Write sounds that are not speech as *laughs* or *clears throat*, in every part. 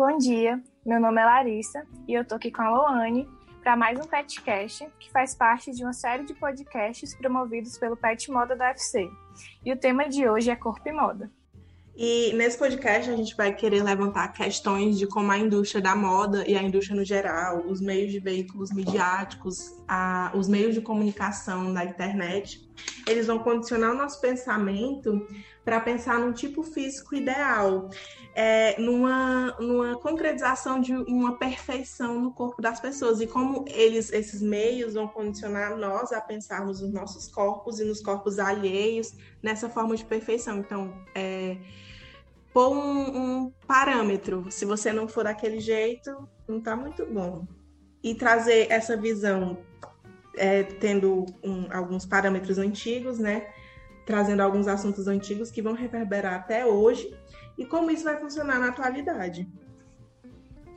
Bom dia, meu nome é Larissa e eu tô aqui com a Loane para mais um Petcast, que faz parte de uma série de podcasts promovidos pelo Pet Moda da UFC. E o tema de hoje é corpo e moda. E nesse podcast a gente vai querer levantar questões de como a indústria da moda e a indústria no geral, os meios de veículos midiáticos, a, os meios de comunicação da internet, eles vão condicionar o nosso pensamento para pensar num tipo físico ideal, é, numa, numa concretização de uma perfeição no corpo das pessoas e como eles, esses meios vão condicionar nós a pensarmos nos nossos corpos e nos corpos alheios nessa forma de perfeição. Então, é, pôr um, um parâmetro. Se você não for daquele jeito, não está muito bom. E trazer essa visão, é, tendo um, alguns parâmetros antigos, né? Trazendo alguns assuntos antigos que vão reverberar até hoje e como isso vai funcionar na atualidade.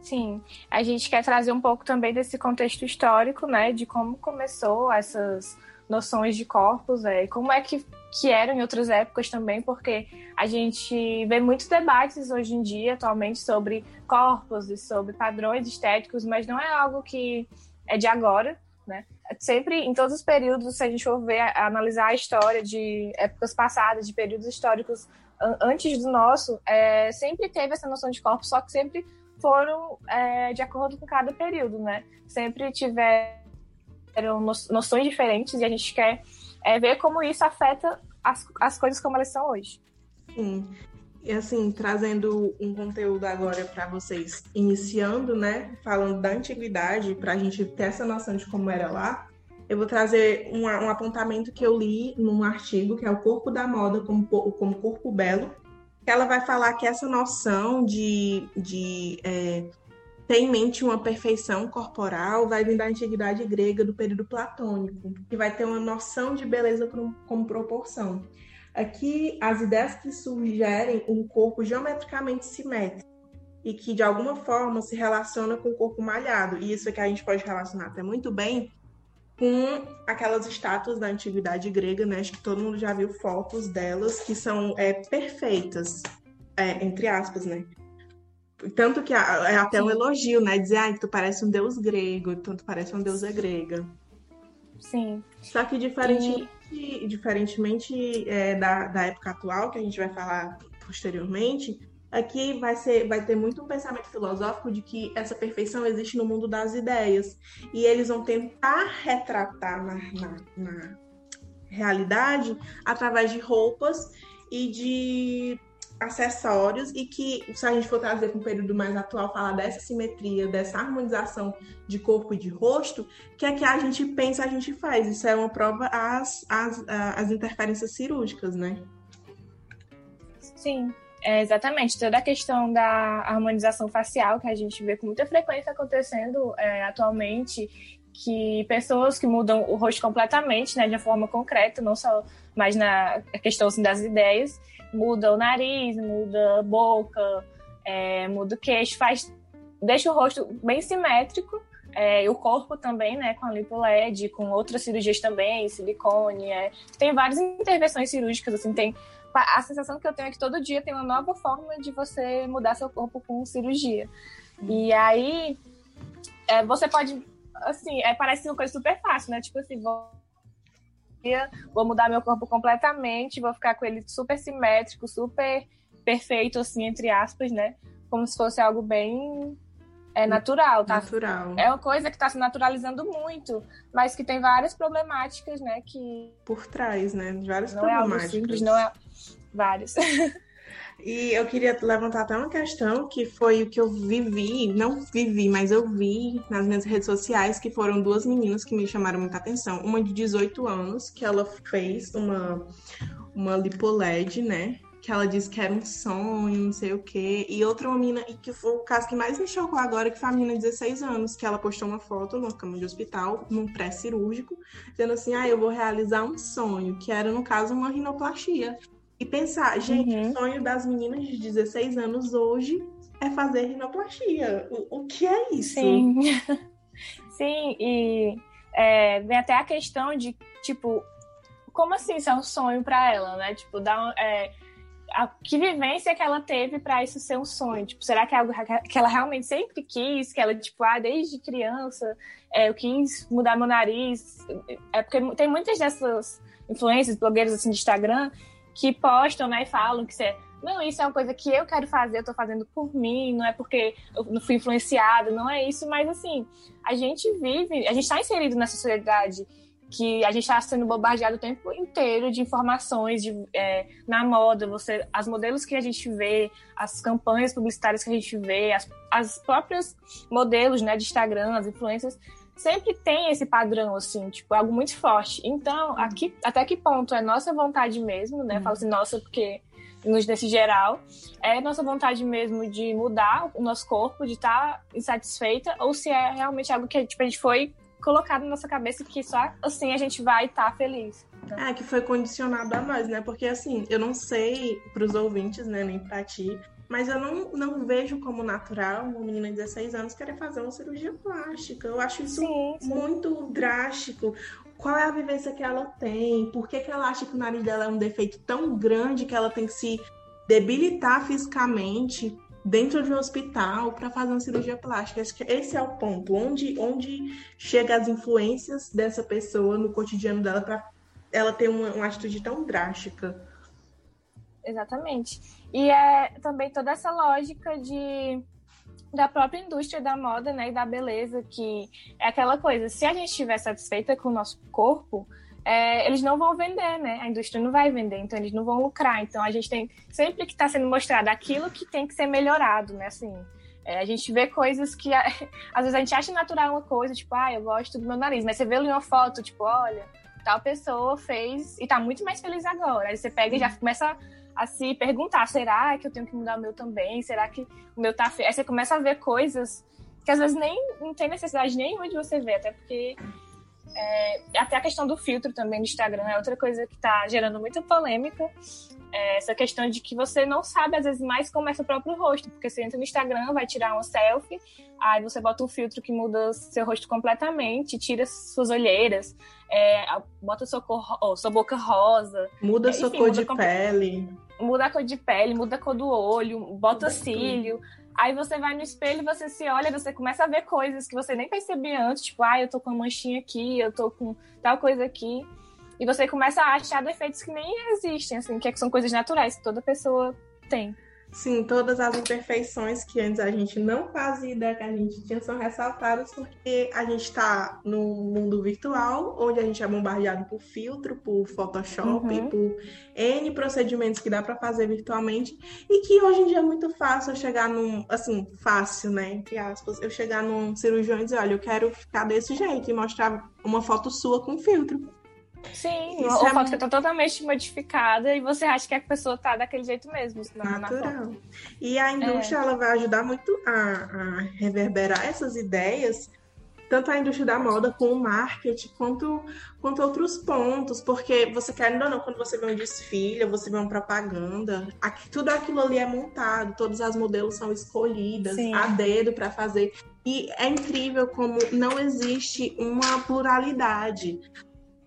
Sim, a gente quer trazer um pouco também desse contexto histórico, né, de como começou essas noções de corpos, é, como é que, que eram em outras épocas também, porque a gente vê muitos debates hoje em dia, atualmente, sobre corpos e sobre padrões estéticos, mas não é algo que é de agora, né? Sempre, em todos os períodos, se a gente for ver, analisar a história de épocas passadas, de períodos históricos antes do nosso, é, sempre teve essa noção de corpo, só que sempre foram é, de acordo com cada período, né? Sempre tiveram noções diferentes e a gente quer é, ver como isso afeta as, as coisas como elas são hoje. Sim. E assim, trazendo um conteúdo agora para vocês, iniciando, né? Falando da antiguidade, para a gente ter essa noção de como era lá, eu vou trazer um, um, apontamento que eu li num artigo, que é o Corpo da Moda como, como Corpo Belo, que ela vai falar que essa noção de, de é, ter em mente uma perfeição corporal vai vir da antiguidade grega, do período platônico, que vai ter uma noção de beleza como proporção. Aqui, as ideias que sugerem um corpo geometricamente simétrico e que, de alguma forma, se relaciona com o corpo malhado. E isso é que a gente pode relacionar até muito bem com aquelas estátuas da antiguidade grega, né? Acho que todo mundo já viu fotos delas que são é, perfeitas, é, entre aspas, né? Tanto que é até Sim. um elogio, né? Dizer, ah, tu parece um deus grego, tanto parece uma deusa grega. Sim. Só que diferente, e... diferentemente é, da, da época atual, que a gente vai falar posteriormente, aqui vai, ser, vai ter muito um pensamento filosófico de que essa perfeição existe no mundo das ideias. E eles vão tentar retratar na, na, na realidade através de roupas e de acessórios e que, se a gente for trazer para um período mais atual, falar dessa simetria, dessa harmonização de corpo e de rosto, que é que a gente pensa, a gente faz. Isso é uma prova às, às, às interferências cirúrgicas, né? Sim, é exatamente. Toda a questão da harmonização facial, que a gente vê com muita frequência acontecendo é, atualmente, que pessoas que mudam o rosto completamente, né, de forma concreta, não só mais na questão assim, das ideias, muda o nariz, muda a boca, é, muda o queixo, faz, deixa o rosto bem simétrico, é, o corpo também, né, com a lipo LED, com outras cirurgias também, silicone, é, tem várias intervenções cirúrgicas, assim, tem a sensação que eu tenho é que todo dia tem uma nova forma de você mudar seu corpo com cirurgia. E aí, é, você pode, assim, é, parece uma coisa super fácil, né, tipo assim, vou vou mudar meu corpo completamente, vou ficar com ele super simétrico, super perfeito, assim, entre aspas, né? Como se fosse algo bem é natural, tá? Natural. É uma coisa que está se naturalizando muito, mas que tem várias problemáticas, né? Que por trás, né? Várias não problemáticas. É algo simples, não é várias. *laughs* E eu queria levantar até uma questão que foi o que eu vivi, não vivi, mas eu vi nas minhas redes sociais, que foram duas meninas que me chamaram muita atenção. Uma de 18 anos, que ela fez uma, uma lipoled, né? Que ela disse que era um sonho, não sei o quê. E outra uma menina, e que foi o caso que mais me chocou agora, que foi a menina de 16 anos, que ela postou uma foto numa cama de hospital, num pré-cirúrgico, dizendo assim, ah, eu vou realizar um sonho, que era, no caso, uma rinoplastia. E pensar, gente, uhum. o sonho das meninas de 16 anos hoje é fazer rinoplastia. O, o que é isso? Sim, *laughs* Sim e é, vem até a questão de, tipo, como assim isso é um sonho para ela, né? Tipo, dá, é, a, que vivência que ela teve para isso ser um sonho? Tipo, será que é algo que ela realmente sempre quis? Que ela, tipo, ah, desde criança é, eu quis mudar meu nariz? É porque tem muitas dessas influências, blogueiros assim de Instagram, que postam, né, e falam que você não, isso é uma coisa que eu quero fazer, eu tô fazendo por mim, não é porque eu não fui influenciada, não é isso, mas assim, a gente vive, a gente está inserido nessa sociedade que a gente está sendo bombardeado o tempo inteiro de informações de, é, na moda, você, as modelos que a gente vê, as campanhas publicitárias que a gente vê, as, as próprias modelos né, de Instagram, as influências, sempre tem esse padrão, assim, tipo, algo muito forte. Então, aqui, até que ponto é nossa vontade mesmo, né? Uhum. Falo assim, nossa, porque nos desse geral, é nossa vontade mesmo de mudar o nosso corpo, de estar tá insatisfeita, ou se é realmente algo que tipo, a gente foi colocado na nossa cabeça que só assim a gente vai estar tá feliz. É, que foi condicionado a nós, né? Porque assim, eu não sei pros ouvintes, né, nem pra ti, mas eu não, não vejo como natural uma menina de 16 anos querer fazer uma cirurgia plástica. Eu acho isso sim, sim. muito drástico. Qual é a vivência que ela tem? Por que, que ela acha que o nariz dela é um defeito tão grande que ela tem que se debilitar fisicamente dentro de um hospital para fazer uma cirurgia plástica. Acho que esse é o ponto, onde, onde chega as influências dessa pessoa no cotidiano dela para ela ter uma, uma atitude tão drástica. Exatamente. E é também toda essa lógica de da própria indústria da moda, né, e da beleza, que é aquela coisa, se a gente estiver satisfeita com o nosso corpo, é, eles não vão vender, né? A indústria não vai vender, então eles não vão lucrar. Então a gente tem sempre que está sendo mostrado aquilo que tem que ser melhorado, né? Assim, é, a gente vê coisas que *laughs* às vezes a gente acha natural uma coisa, tipo, ah, eu gosto do meu nariz, mas você vê ali uma foto, tipo, olha, tal pessoa fez e tá muito mais feliz agora. Aí você pega e já começa a se perguntar, será que eu tenho que mudar o meu também? Será que o meu tá feio? Aí você começa a ver coisas que às vezes nem não tem necessidade nenhuma de você ver, até porque é, até a questão do filtro também no Instagram é outra coisa que está gerando muita polêmica. É essa questão de que você não sabe, às vezes, mais como é seu próprio rosto. Porque você entra no Instagram, vai tirar uma selfie, aí você bota um filtro que muda seu rosto completamente, tira suas olheiras, é, bota sua, cor, oh, sua boca rosa. Muda sua cor muda de pele. Muda a cor de pele, muda a cor do olho, bota muda cílio. Tudo Aí você vai no espelho, você se olha, você começa a ver coisas que você nem percebia antes, tipo, ah, eu tô com uma manchinha aqui, eu tô com tal coisa aqui. E você começa a achar defeitos que nem existem, assim, que são coisas naturais que toda pessoa tem. Sim, todas as imperfeições que antes a gente não fazia ideia que a gente tinha são ressaltadas porque a gente está no mundo virtual, onde a gente é bombardeado por filtro, por Photoshop, uhum. por N procedimentos que dá para fazer virtualmente e que hoje em dia é muito fácil eu chegar num, assim, fácil, né, entre aspas, eu chegar num cirurgião e dizer, olha, eu quero ficar desse jeito e mostrar uma foto sua com filtro. Sim, Isso ou é foto que tá totalmente modificada e você acha que a pessoa tá daquele jeito mesmo. Na, Natural. Na e a indústria é. ela vai ajudar muito a, a, reverberar essas ideias, tanto a indústria da moda como o marketing, quanto, quanto outros pontos, porque você quer ou não, quando você vê um desfile, você vê uma propaganda, aqui, tudo aquilo ali é montado, todas as modelos são escolhidas Sim. a dedo para fazer. E é incrível como não existe uma pluralidade.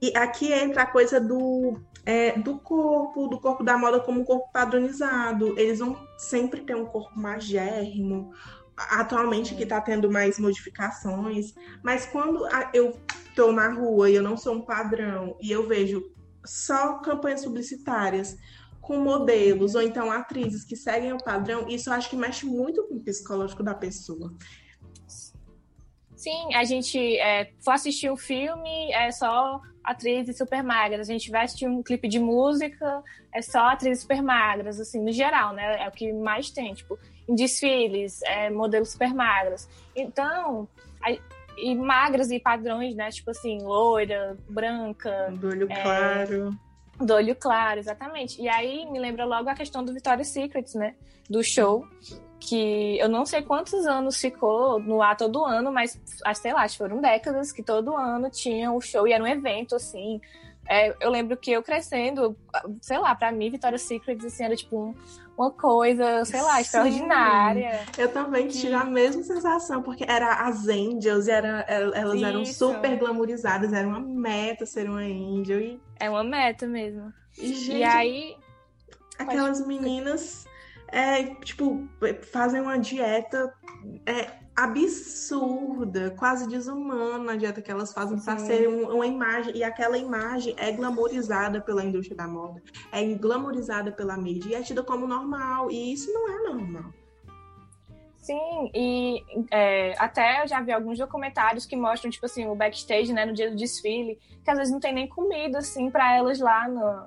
E aqui entra a coisa do, é, do corpo, do corpo da moda como um corpo padronizado. Eles vão sempre ter um corpo magérrimo, atualmente que está tendo mais modificações, mas quando eu estou na rua e eu não sou um padrão e eu vejo só campanhas publicitárias com modelos ou então atrizes que seguem o padrão, isso eu acho que mexe muito com o psicológico da pessoa. Sim, a gente é, for assistir um filme, é só atrizes super magras. A gente vai assistir um clipe de música, é só atrizes super magras, assim, no geral, né? É o que mais tem, tipo, em desfiles, é, modelos super magras. Então, a, e magras e padrões, né? Tipo assim, loira, branca. Do olho é, claro. Do olho claro, exatamente. E aí me lembra logo a questão do Victoria's Secret, né? Do show, que eu não sei quantos anos ficou no ar todo ano, mas sei lá, acho que foram décadas que todo ano tinha o um show e era um evento, assim. É, eu lembro que eu crescendo, sei lá, pra mim, Victoria's Secret, assim, era tipo um, uma coisa, sei lá, Sim. extraordinária. Eu também tive a mesma sensação, porque era as Angels, e era, elas Isso. eram super glamorizadas, era uma meta ser uma Angel. E... É uma meta mesmo. E, gente... e aí Aquelas meninas, é, tipo, fazem uma dieta é, absurda, quase desumana a dieta que elas fazem para ser um, uma imagem. E aquela imagem é glamorizada pela indústria da moda, é glamorizada pela mídia e é tida como normal. E isso não é normal. Sim, e é, até eu já vi alguns documentários que mostram, tipo assim, o backstage, né, no dia do desfile, que às vezes não tem nem comida, assim, para elas lá no,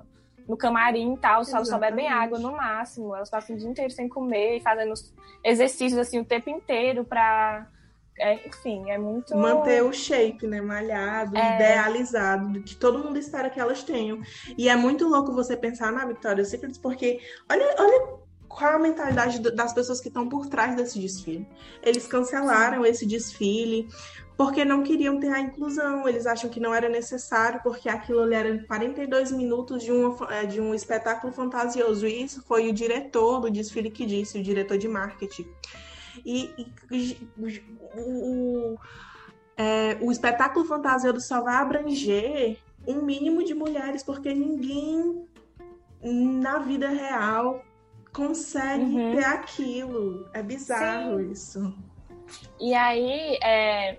no camarim e tal, só, só bebem água no máximo. Elas passam o dia inteiro sem comer e fazendo exercícios, assim, o tempo inteiro pra... É, enfim, é muito... Manter o shape, né, malhado, é... idealizado, que todo mundo espera que elas tenham. E é muito louco você pensar na Victoria's Secret, porque olha, olha qual a mentalidade das pessoas que estão por trás desse desfile. Eles cancelaram esse desfile porque não queriam ter a inclusão, eles acham que não era necessário, porque aquilo ali era 42 minutos de um, é, de um espetáculo fantasioso. E isso foi o diretor do desfile que disse, o diretor de marketing. E, e o, é, o espetáculo fantasioso só vai abranger um mínimo de mulheres, porque ninguém na vida real consegue uhum. ter aquilo. É bizarro Sim. isso. E aí, é,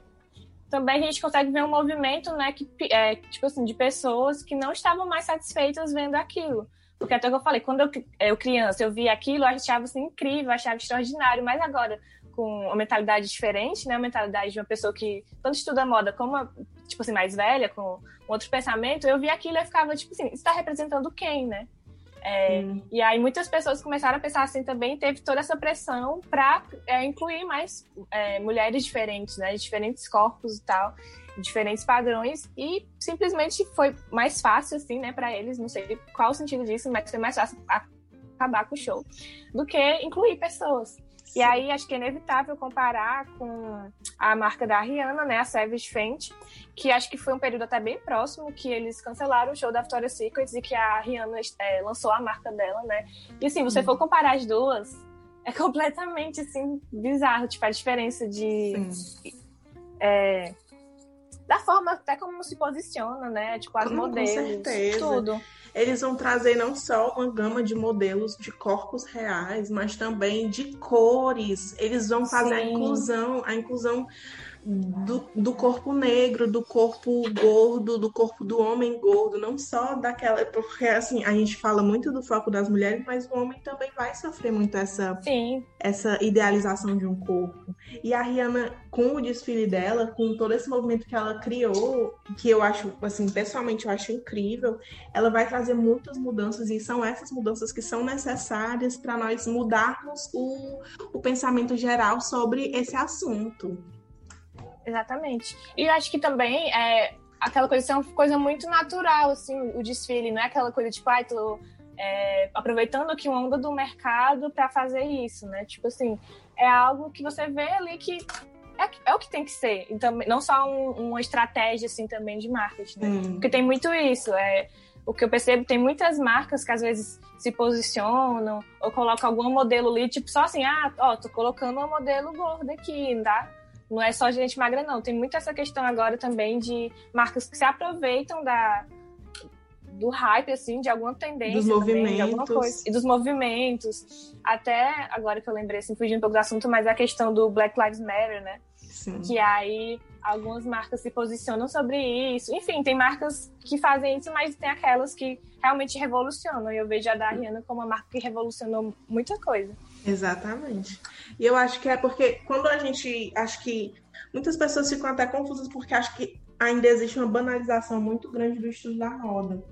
também a gente consegue ver um movimento, né, que, é, tipo assim, de pessoas que não estavam mais satisfeitas vendo aquilo. Porque até que eu falei, quando eu, eu criança, eu via aquilo, eu achava assim, incrível, achava extraordinário, mas agora, com uma mentalidade diferente, né, a mentalidade de uma pessoa que tanto estuda moda como, tipo assim, mais velha, com outro pensamento, eu via aquilo e ficava, tipo assim, está representando quem, né? É, e aí muitas pessoas começaram a pensar assim também, teve toda essa pressão para é, incluir mais é, mulheres diferentes, né, de diferentes corpos e tal, diferentes padrões, e simplesmente foi mais fácil assim, né, para eles, não sei qual o sentido disso, mas foi mais fácil acabar com o show do que incluir pessoas. E aí acho que é inevitável comparar com a marca da Rihanna, né, a Savage Fenty, que acho que foi um período até bem próximo que eles cancelaram o show da Victoria's Secret e que a Rihanna é, lançou a marca dela, né? E assim, você for comparar as duas, é completamente assim bizarro, tipo a diferença de é, da forma até como se posiciona, né? Tipo as modelos, com certeza. tudo eles vão trazer não só uma gama de modelos de corpos reais, mas também de cores. Eles vão fazer Sim. a inclusão, a inclusão do, do corpo negro, do corpo gordo, do corpo do homem gordo, não só daquela. Porque assim, a gente fala muito do foco das mulheres, mas o homem também vai sofrer muito essa, Sim. essa idealização de um corpo. E a Rihanna, com o desfile dela, com todo esse movimento que ela criou, que eu acho, assim, pessoalmente eu acho incrível, ela vai trazer muitas mudanças, e são essas mudanças que são necessárias para nós mudarmos o, o pensamento geral sobre esse assunto. Exatamente. E eu acho que também é aquela coisa, é uma coisa muito natural, assim, o desfile, não é aquela coisa tipo, ai, ah, tô é, aproveitando aqui uma onda do mercado para fazer isso, né? Tipo assim, é algo que você vê ali que é, é o que tem que ser. Então, não só um, uma estratégia, assim, também de marketing, né? Hum. Porque tem muito isso, é o que eu percebo, tem muitas marcas que às vezes se posicionam ou colocam algum modelo ali, tipo, só assim, ah, ó, tô colocando um modelo gordo aqui, tá? Não é só gente magra, não. Tem muito essa questão agora também de marcas que se aproveitam da, do hype, assim, de alguma tendência. Dos também, movimentos. De alguma coisa. E dos movimentos. Até, agora que eu lembrei, assim, fugindo um pouco do assunto, mas a questão do Black Lives Matter, né? Sim. Que aí algumas marcas se posicionam sobre isso. Enfim, tem marcas que fazem isso, mas tem aquelas que realmente revolucionam. E eu vejo a da Rihanna como uma marca que revolucionou muita coisa. Exatamente. E eu acho que é porque quando a gente. Acho que muitas pessoas ficam até confusas porque acho que ainda existe uma banalização muito grande do estudo da roda.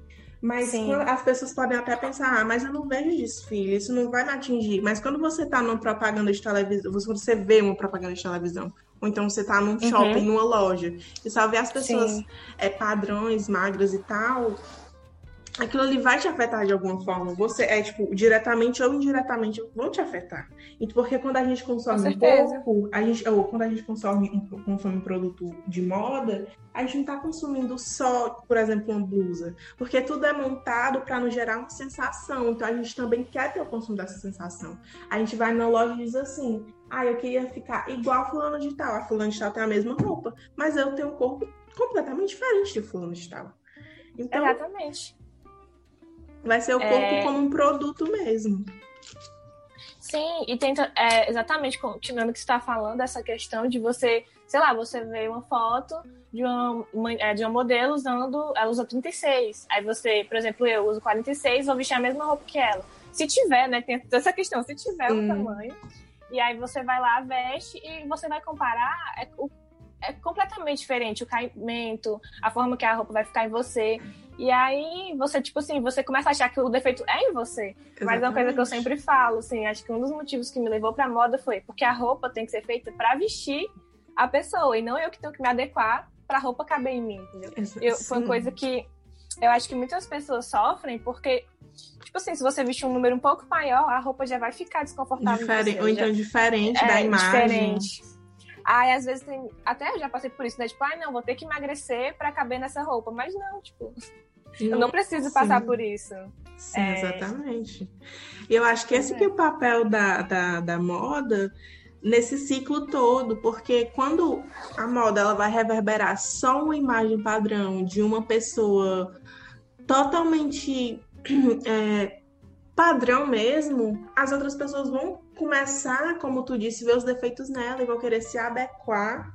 Mas as pessoas podem até pensar, ah, mas eu não vejo desfile, isso não vai me atingir. Mas quando você está numa propaganda de televisão, você vê uma propaganda de televisão, ou então você está num uhum. shopping, numa loja, e só vê as pessoas é, padrões, magras e tal, aquilo ali vai te afetar de alguma forma. Você é, tipo, diretamente ou indiretamente vão te afetar. Porque quando a gente consome um pouco, a gente, ou quando a gente consome um, consome um produto de moda, a gente não está consumindo só, por exemplo, uma blusa. Porque tudo é montado para nos gerar uma sensação. Então a gente também quer ter o consumo dessa sensação. A gente vai na loja e diz assim: ah, eu queria ficar igual a fulano de tal. A fulano de tal tem a mesma roupa, mas eu tenho um corpo completamente diferente de fulano de tal. Então, Exatamente Vai ser o corpo é... como um produto mesmo. Sim, e tenta, é, exatamente, continuando o que você está falando, essa questão de você, sei lá, você vê uma foto de uma, uma, é, de uma modelo usando, ela usa 36. Aí você, por exemplo, eu uso 46, vou vestir a mesma roupa que ela. Se tiver, né, tem essa questão, se tiver o tamanho, e aí você vai lá, veste e você vai comparar é, o é completamente diferente o caimento, a forma que a roupa vai ficar em você. E aí você, tipo assim, você começa a achar que o defeito é em você. Exatamente. Mas é uma coisa que eu sempre falo, assim, acho que um dos motivos que me levou pra moda foi porque a roupa tem que ser feita para vestir a pessoa, e não eu que tenho que me adequar pra roupa caber em mim, entendeu? Eu, foi uma coisa que eu acho que muitas pessoas sofrem porque Tipo assim, se você vestir um número um pouco maior, a roupa já vai ficar desconfortável. Diferente, ou então já... diferente é, da imagem. Diferente. Aí, às vezes, tem. Até eu já passei por isso, né? Tipo, ah, não, vou ter que emagrecer para caber nessa roupa. Mas não, tipo. *laughs* eu não preciso passar por isso. Sim, é... exatamente. E eu acho que esse é. que é o papel da, da, da moda nesse ciclo todo, porque quando a moda ela vai reverberar só uma imagem padrão de uma pessoa totalmente *clears throat* é, padrão mesmo, as outras pessoas vão começar, como tu disse, ver os defeitos nela e vão querer se adequar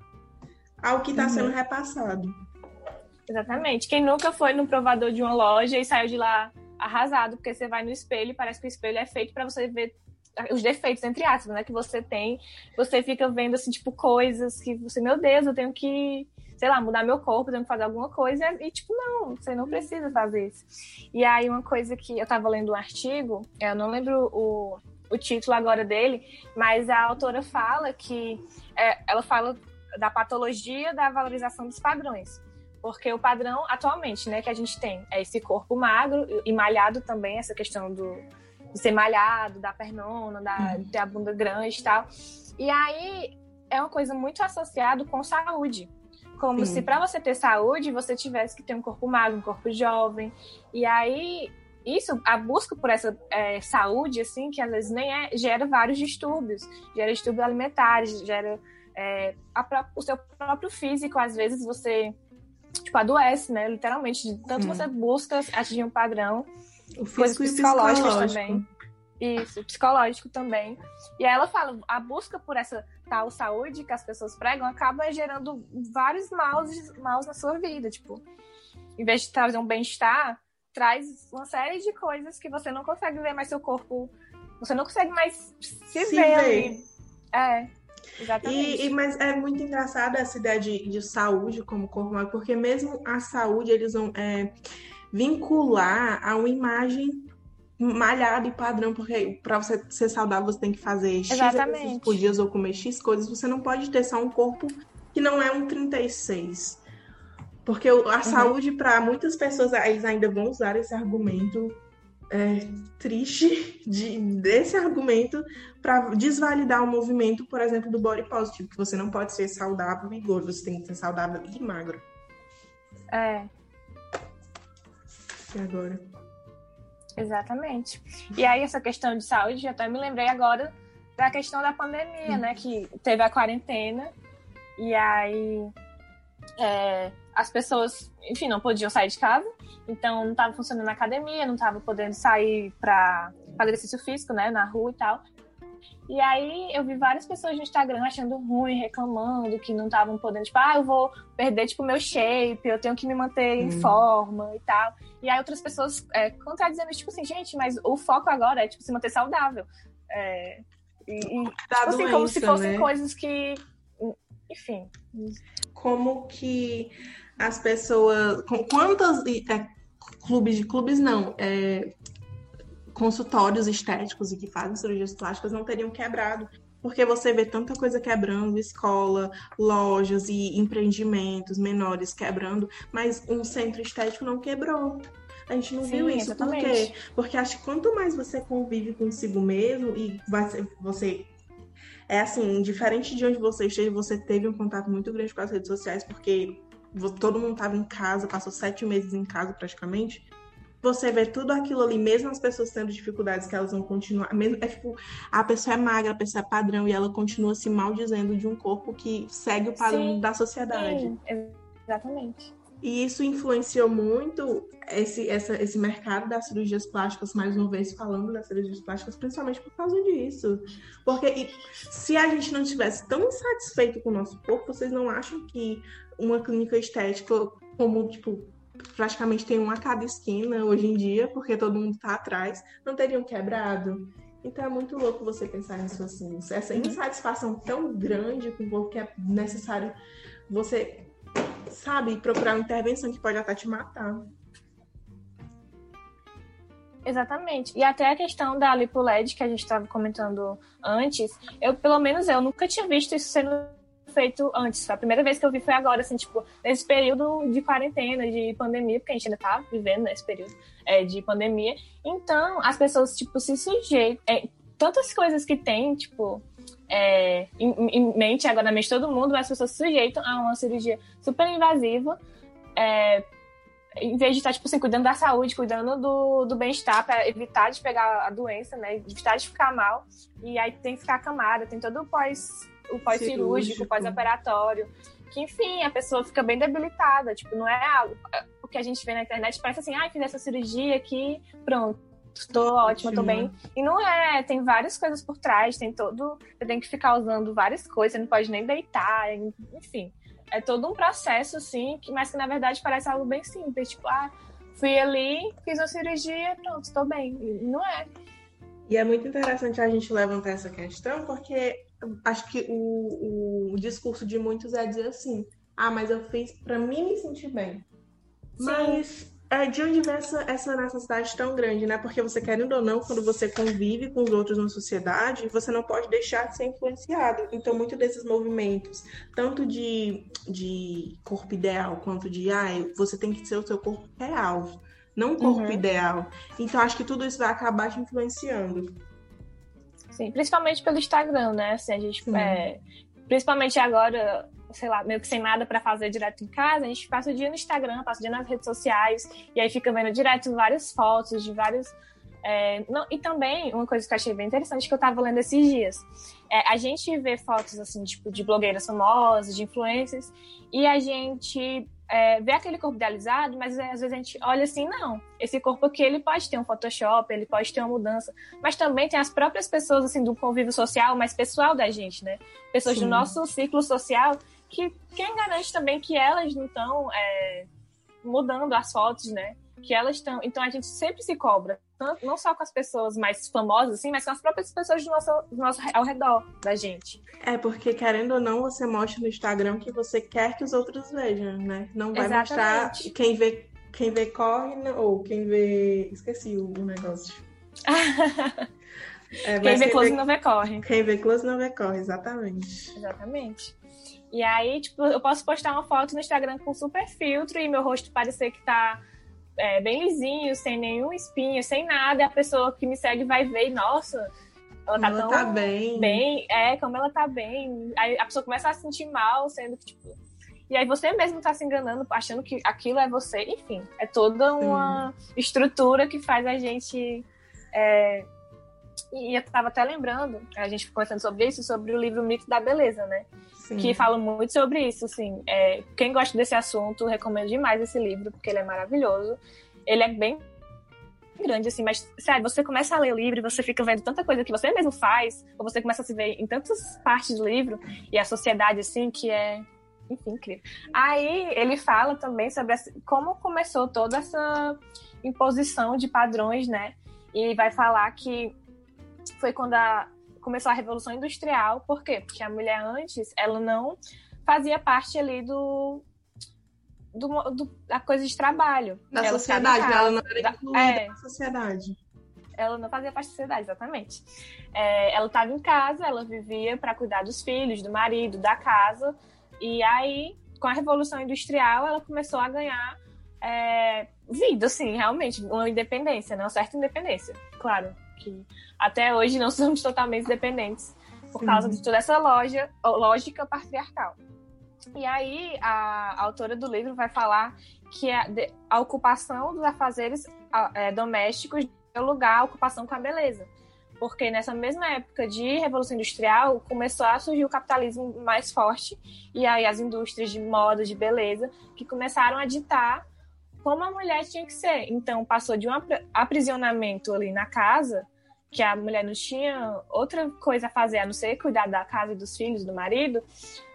ao que está uhum. sendo repassado. Exatamente. Quem nunca foi no provador de uma loja e saiu de lá arrasado, porque você vai no espelho e parece que o espelho é feito para você ver os defeitos, entre aspas, né, que você tem. Você fica vendo, assim, tipo, coisas que você, meu Deus, eu tenho que sei lá, mudar meu corpo, tenho que fazer alguma coisa. E, tipo, não, você não precisa fazer isso. E aí, uma coisa que eu tava lendo um artigo, eu não lembro o, o título agora dele, mas a autora fala que é, ela fala da patologia da valorização dos padrões. Porque o padrão atualmente, né, que a gente tem é esse corpo magro e malhado também, essa questão do, de ser malhado, da pernona, da, uhum. de ter a bunda grande e tal. E aí é uma coisa muito associada com saúde como Sim. se para você ter saúde você tivesse que ter um corpo magro, um corpo jovem. E aí isso, a busca por essa é, saúde, assim, que às vezes nem é, gera vários distúrbios, gera distúrbios alimentares, gera é, a, o seu próprio físico, às vezes você tipo, adoece, né? Literalmente, de tanto hum. você busca atingir um padrão, o coisas psicológicas também. Isso, psicológico também. E aí ela fala, a busca por essa tal saúde que as pessoas pregam acaba gerando vários maus, maus na sua vida. Tipo, em vez de trazer um bem-estar, traz uma série de coisas que você não consegue ver mais seu corpo. Você não consegue mais se, se ver, ver. É. Exatamente. E, e, mas é muito engraçado essa ideia de, de saúde como corpo porque mesmo a saúde eles vão é, vincular a uma imagem malhado e padrão, porque para você ser saudável você tem que fazer X exercícios por dia ou comer X coisas. Você não pode ter só um corpo que não é um 36. Porque a uhum. saúde, para muitas pessoas, eles ainda vão usar esse argumento é, triste *laughs* de, desse argumento para desvalidar o movimento, por exemplo, do body positive, que você não pode ser saudável e gordo, você tem que ser saudável e magro. É. E agora? Exatamente. E aí, essa questão de saúde, até me lembrei agora da questão da pandemia, né? Que teve a quarentena, e aí é, as pessoas, enfim, não podiam sair de casa, então não estava funcionando a academia, não estava podendo sair para fazer exercício físico, né? Na rua e tal. E aí eu vi várias pessoas no Instagram achando ruim, reclamando que não estavam podendo, tipo, ah, eu vou perder, tipo, meu shape, eu tenho que me manter em hum. forma e tal. E aí outras pessoas é, contradizendo, tipo assim, gente, mas o foco agora é, tipo, se manter saudável. É, e, e tipo assim, doença, como se fossem né? coisas que, enfim. Como que as pessoas, quantas é, clubes de clubes não, é, consultórios estéticos e que fazem cirurgias plásticas não teriam quebrado. Porque você vê tanta coisa quebrando, escola, lojas e empreendimentos menores quebrando, mas um centro estético não quebrou. A gente não Sim, viu isso. Exatamente. Por quê? Porque acho que quanto mais você convive consigo mesmo e você é assim, diferente de onde você esteja, você teve um contato muito grande com as redes sociais, porque todo mundo estava em casa, passou sete meses em casa praticamente você vê tudo aquilo ali, mesmo as pessoas tendo dificuldades que elas vão continuar. Mesmo, é tipo, a pessoa é magra, a pessoa é padrão, e ela continua se maldizendo de um corpo que segue o padrão Sim, da sociedade. Sim, exatamente. E isso influenciou muito esse, essa, esse mercado das cirurgias plásticas, mais uma vez falando das cirurgias plásticas, principalmente por causa disso. Porque e, se a gente não estivesse tão insatisfeito com o nosso corpo, vocês não acham que uma clínica estética, como, tipo, praticamente tem uma a cada esquina hoje em dia, porque todo mundo está atrás, não teriam quebrado? Então é muito louco você pensar nisso assim. Essa uhum. insatisfação tão grande com o corpo que é necessário você, sabe, procurar uma intervenção que pode até te matar. Exatamente. E até a questão da lipoled que a gente estava comentando antes, eu pelo menos eu nunca tinha visto isso sendo feito antes. A primeira vez que eu vi foi agora, assim, tipo, nesse período de quarentena, de pandemia, porque a gente ainda tá vivendo nesse período é, de pandemia. Então, as pessoas, tipo, se sujeitam. É, tantas coisas que tem, tipo, é, em, em, mente, agora na mente de todo mundo, mas as pessoas se sujeitam a uma cirurgia super invasiva. É, em vez de estar, tipo assim, cuidando da saúde, cuidando do, do bem-estar, para evitar de pegar a doença, né? Evitar de ficar mal. E aí tem que ficar acamada, tem todo o pós o pós-cirúrgico, o pós-operatório. Que, enfim, a pessoa fica bem debilitada. Tipo, não é algo. O que a gente vê na internet parece assim, ah, fiz essa cirurgia aqui, pronto. Tô ótima, tô bem. E não é, tem várias coisas por trás, tem todo. Você tem que ficar usando várias coisas, você não pode nem deitar, enfim. É todo um processo, assim, que, mas que na verdade parece algo bem simples. Tipo, ah, fui ali, fiz uma cirurgia, pronto, tô bem. E não é. E é muito interessante a gente levantar essa questão, porque acho que o, o discurso de muitos é dizer assim: ah, mas eu fiz para mim me sentir bem. Sim. Mas é, de onde vem essa, essa necessidade tão grande, né? Porque você, querendo ou não, quando você convive com os outros na sociedade, você não pode deixar de ser influenciado. Então, muito desses movimentos, tanto de, de corpo ideal, quanto de, ah, você tem que ser o seu corpo real, não o corpo uhum. ideal. Então, acho que tudo isso vai acabar te influenciando. Sim, principalmente pelo Instagram, né? Assim, a gente, é, principalmente agora, sei lá, meio que sem nada para fazer direto em casa, a gente passa o dia no Instagram, passa o dia nas redes sociais, e aí fica vendo direto várias fotos de vários. É, não, e também, uma coisa que eu achei bem interessante que eu tava lendo esses dias. É, a gente vê fotos, assim, tipo, de blogueiras famosas, de influencers, e a gente é, vê aquele corpo idealizado, mas às vezes a gente olha assim, não, esse corpo aqui ele pode ter um Photoshop, ele pode ter uma mudança, mas também tem as próprias pessoas assim do convívio social mais pessoal da gente, né? Pessoas Sim. do nosso ciclo social que quem garante também que elas não estão é, mudando as fotos, né? Que elas estão, então a gente sempre se cobra não só com as pessoas mais famosas, assim, mas com as próprias pessoas do nosso, do nosso, ao redor da gente. É, porque querendo ou não, você mostra no Instagram que você quer que os outros vejam, né? Não vai Exatamente. mostrar quem vê, quem vê corre, né? ou quem vê. Esqueci o negócio. *laughs* é, quem vê close vê... não vê corre. Quem vê close não vê corre, exatamente. Exatamente. E aí, tipo, eu posso postar uma foto no Instagram com super filtro e meu rosto parecer que tá é, bem lisinho, sem nenhum espinho, sem nada, e a pessoa que me segue vai ver, nossa, ela tá ela tão tá bem. bem. É, como ela tá bem. Aí a pessoa começa a se sentir mal, sendo que, tipo. E aí você mesmo tá se enganando, achando que aquilo é você. Enfim, é toda uma Sim. estrutura que faz a gente. É... E eu tava até lembrando, a gente conversando sobre isso, sobre o livro Mito da Beleza, né? Sim. que fala muito sobre isso, assim. É, quem gosta desse assunto, recomendo demais esse livro, porque ele é maravilhoso. Ele é bem grande, assim, mas, sério, você começa a ler o livro e você fica vendo tanta coisa que você mesmo faz, ou você começa a se ver em tantas partes do livro, e a sociedade, assim, que é, enfim, incrível. Aí ele fala também sobre como começou toda essa imposição de padrões, né? E vai falar que foi quando a, começou a Revolução Industrial. Por quê? Porque a mulher antes, ela não fazia parte ali do, do, do da coisa de trabalho. Da ela sociedade, ela não era incluída é, na sociedade. Ela não fazia parte da sociedade, exatamente. É, ela estava em casa, ela vivia para cuidar dos filhos, do marido, da casa. E aí, com a Revolução Industrial, ela começou a ganhar é, vida, assim, realmente, uma independência, né? uma certa independência, claro que até hoje não *laughs* somos totalmente dependentes por Sim. causa de toda essa loja, lógica patriarcal. E aí a, a autora do livro vai falar que a, a ocupação dos afazeres é, domésticos deu lugar à ocupação com a beleza. porque nessa mesma época de Revolução Industrial começou a surgir o capitalismo mais forte e aí as indústrias de moda, de beleza, que começaram a ditar como a mulher tinha que ser. Então passou de um aprisionamento ali na casa, que a mulher não tinha outra coisa a fazer a não ser cuidar da casa e dos filhos, do marido,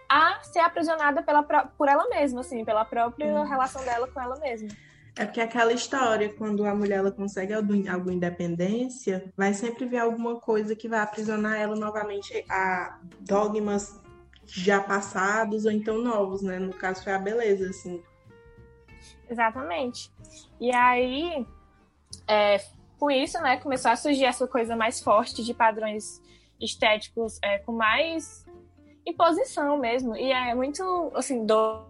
a ser aprisionada pela, por ela mesma, assim, pela própria hum. relação dela com ela mesma. É porque aquela história, quando a mulher ela consegue alguma independência, vai sempre ver alguma coisa que vai aprisionar ela novamente a dogmas já passados ou então novos, né? No caso foi a beleza, assim. Exatamente. E aí, é, com isso, né, começou a surgir essa coisa mais forte de padrões estéticos é, com mais imposição mesmo. E é muito, assim, doido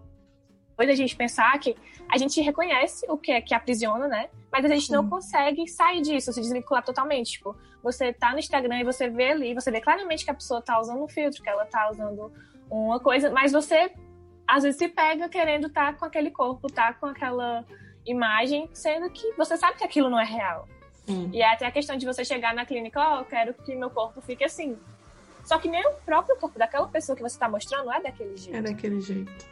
a gente pensar que a gente reconhece o que é que aprisiona, né? Mas a gente Sim. não consegue sair disso, se desvincular totalmente. Tipo, você tá no Instagram e você vê ali, você vê claramente que a pessoa tá usando um filtro, que ela tá usando uma coisa, mas você às vezes se pega querendo estar tá com aquele corpo, tá com aquela imagem, sendo que você sabe que aquilo não é real. Sim. E é até a questão de você chegar na clínica, ó, oh, eu quero que meu corpo fique assim. Só que nem o próprio corpo daquela pessoa que você está mostrando é daquele jeito. É daquele jeito.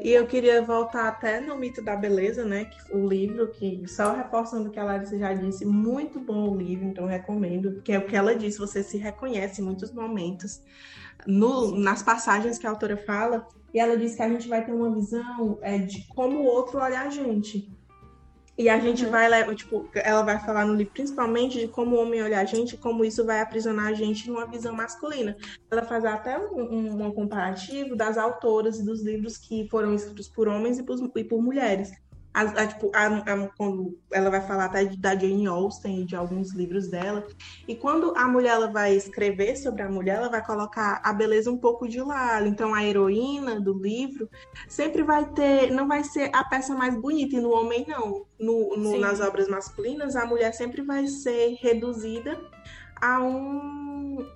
E eu queria voltar até no mito da beleza, né? O livro, que só reforçando o que a Larissa já disse, muito bom o livro, então recomendo, porque é o que ela disse, você se reconhece em muitos momentos. No, nas passagens que a autora fala, e ela diz que a gente vai ter uma visão é, de como o outro olha a gente. E a gente uhum. vai, tipo, ela vai falar no livro principalmente de como o homem olha a gente, como isso vai aprisionar a gente numa visão masculina. Ela faz até um, um, um comparativo das autoras e dos livros que foram escritos por homens e por, e por mulheres. A, a, tipo, a, quando ela vai falar até da Jane Austen e de alguns livros dela. E quando a mulher ela vai escrever sobre a mulher, ela vai colocar a beleza um pouco de lado. Então a heroína do livro sempre vai ter, não vai ser a peça mais bonita, e no homem não. No, no nas obras masculinas, a mulher sempre vai ser reduzida a um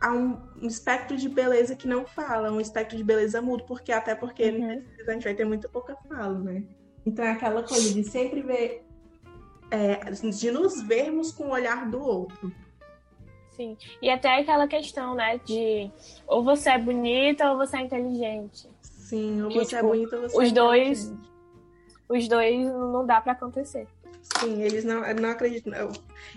a um, um, espectro de beleza que não fala, um espectro de beleza mudo, porque até porque uhum. a gente vai ter muito pouca fala, né? Então é aquela coisa de sempre ver, é, de nos vermos com o olhar do outro. Sim, e até aquela questão, né, de ou você é bonita ou você é inteligente. Sim, ou você é tipo, é bonita ou você os é dois, Os dois não dá para acontecer. Sim, eles não, não acreditam. Não.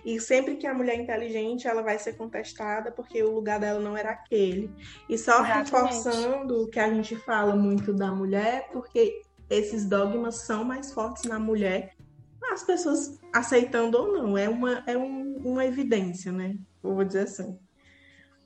E sempre que a mulher é inteligente, ela vai ser contestada porque o lugar dela não era aquele. E só Exatamente. reforçando o que a gente fala muito da mulher, porque esses dogmas são mais fortes na mulher, as pessoas aceitando ou não, é uma, é um, uma evidência, né? Vou dizer assim.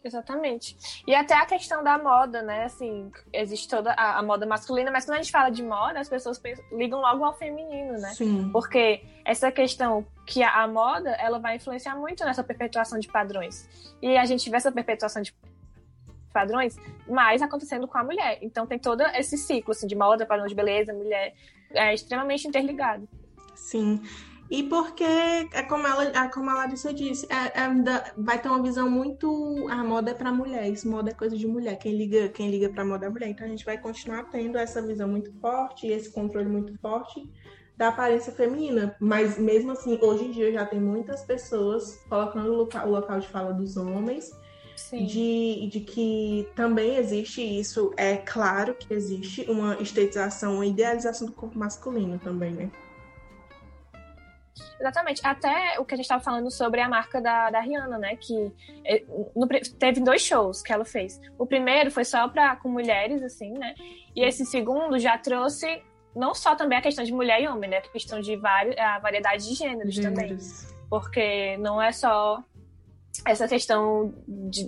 Exatamente. E até a questão da moda, né? Assim, existe toda a, a, moda masculina, mas quando a gente fala de moda, as pessoas pensam, ligam logo ao feminino, né? Sim. Porque essa questão que a, a, moda, ela vai influenciar muito nessa perpetuação de padrões. E a gente vê essa perpetuação de padrões, mas acontecendo com a mulher. Então tem todo esse ciclo assim, de moda, padrão de beleza, mulher, é extremamente interligado. Sim. E porque, é como, ela, é como a Larissa disse, é, é, vai ter uma visão muito. A moda é para mulheres, moda é coisa de mulher. Quem liga, quem liga para moda é mulher. Então a gente vai continuar tendo essa visão muito forte, esse controle muito forte da aparência feminina. Mas mesmo assim, hoje em dia já tem muitas pessoas colocando o local, o local de fala dos homens de, de que também existe isso, é claro que existe uma estetização, uma idealização do corpo masculino também, né? Exatamente. Até o que a gente estava falando sobre a marca da, da Rihanna, né? Que é, no, teve dois shows que ela fez. O primeiro foi só para com mulheres, assim, né? E esse segundo já trouxe não só também a questão de mulher e homem, né? A questão de vários, a variedade de gêneros, gêneros. também. Porque não é só essa questão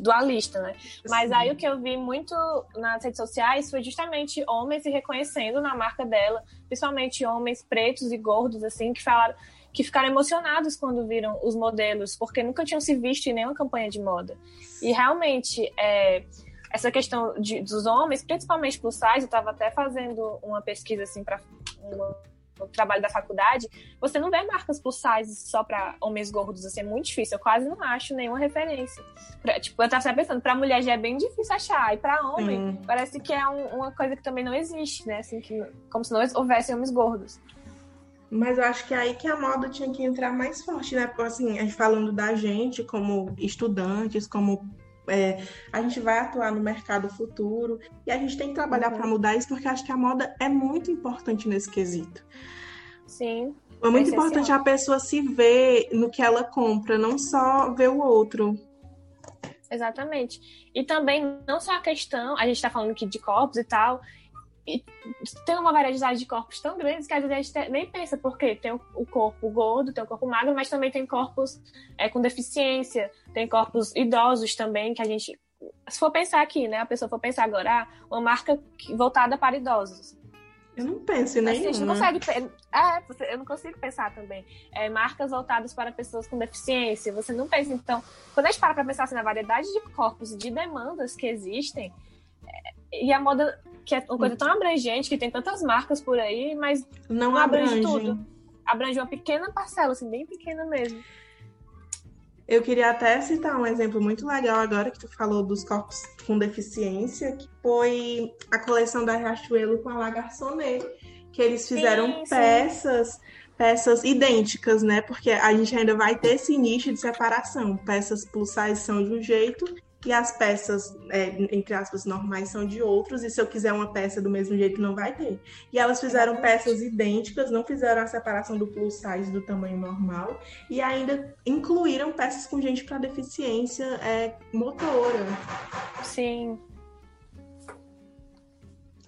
dualista, né? Mas aí o que eu vi muito nas redes sociais foi justamente homens se reconhecendo na marca dela, principalmente homens pretos e gordos, assim, que falaram que ficaram emocionados quando viram os modelos, porque nunca tinham se visto em nenhuma campanha de moda. E realmente, é, essa questão de, dos homens, principalmente plus size, eu estava até fazendo uma pesquisa assim para uma no trabalho da faculdade, você não vê marcas plus size só para homens gordos, assim, é muito difícil. Eu quase não acho nenhuma referência. Pra, tipo, eu tava pensando, para mulher já é bem difícil achar, e para homem hum. parece que é um, uma coisa que também não existe, né? Assim, que, como se não houvesse homens gordos. Mas eu acho que é aí que a moda tinha que entrar mais forte, né? Porque assim, falando da gente como estudantes, como é, a gente vai atuar no mercado futuro e a gente tem que trabalhar uhum. para mudar isso, porque acho que a moda é muito importante nesse quesito. Sim. É muito importante a pessoa se ver no que ela compra, não só ver o outro. Exatamente. E também, não só a questão, a gente está falando aqui de corpos e tal, e tem uma variedade de corpos tão grandes que às vezes a gente nem pensa, porque tem o corpo gordo, tem o corpo magro, mas também tem corpos é, com deficiência, tem corpos idosos também, que a gente. Se for pensar aqui, né? A pessoa for pensar agora, ah, uma marca voltada para idosos. Eu não penso em nenhuma. A gente não consegue. É, eu não consigo pensar também. É, marcas voltadas para pessoas com deficiência. Você não pensa. Então, quando a gente para para pensar assim, na variedade de corpos e de demandas que existem, é, e a moda, que é uma coisa tão abrangente, que tem tantas marcas por aí, mas não, não abrange, abrange tudo. Abrange uma pequena parcela, assim, bem pequena mesmo. Eu queria até citar um exemplo muito legal agora que tu falou dos corpos com deficiência, que foi a coleção da Riachuelo com a La Garçonnet, que eles fizeram sim, peças, sim. peças idênticas, né? Porque a gente ainda vai ter esse nicho de separação. Peças plus size são de um jeito e as peças, é, entre aspas, normais são de outros, e se eu quiser uma peça do mesmo jeito, não vai ter. E elas fizeram peças idênticas, não fizeram a separação do plus size do tamanho normal, e ainda incluíram peças com gente para deficiência é, motora. Sim.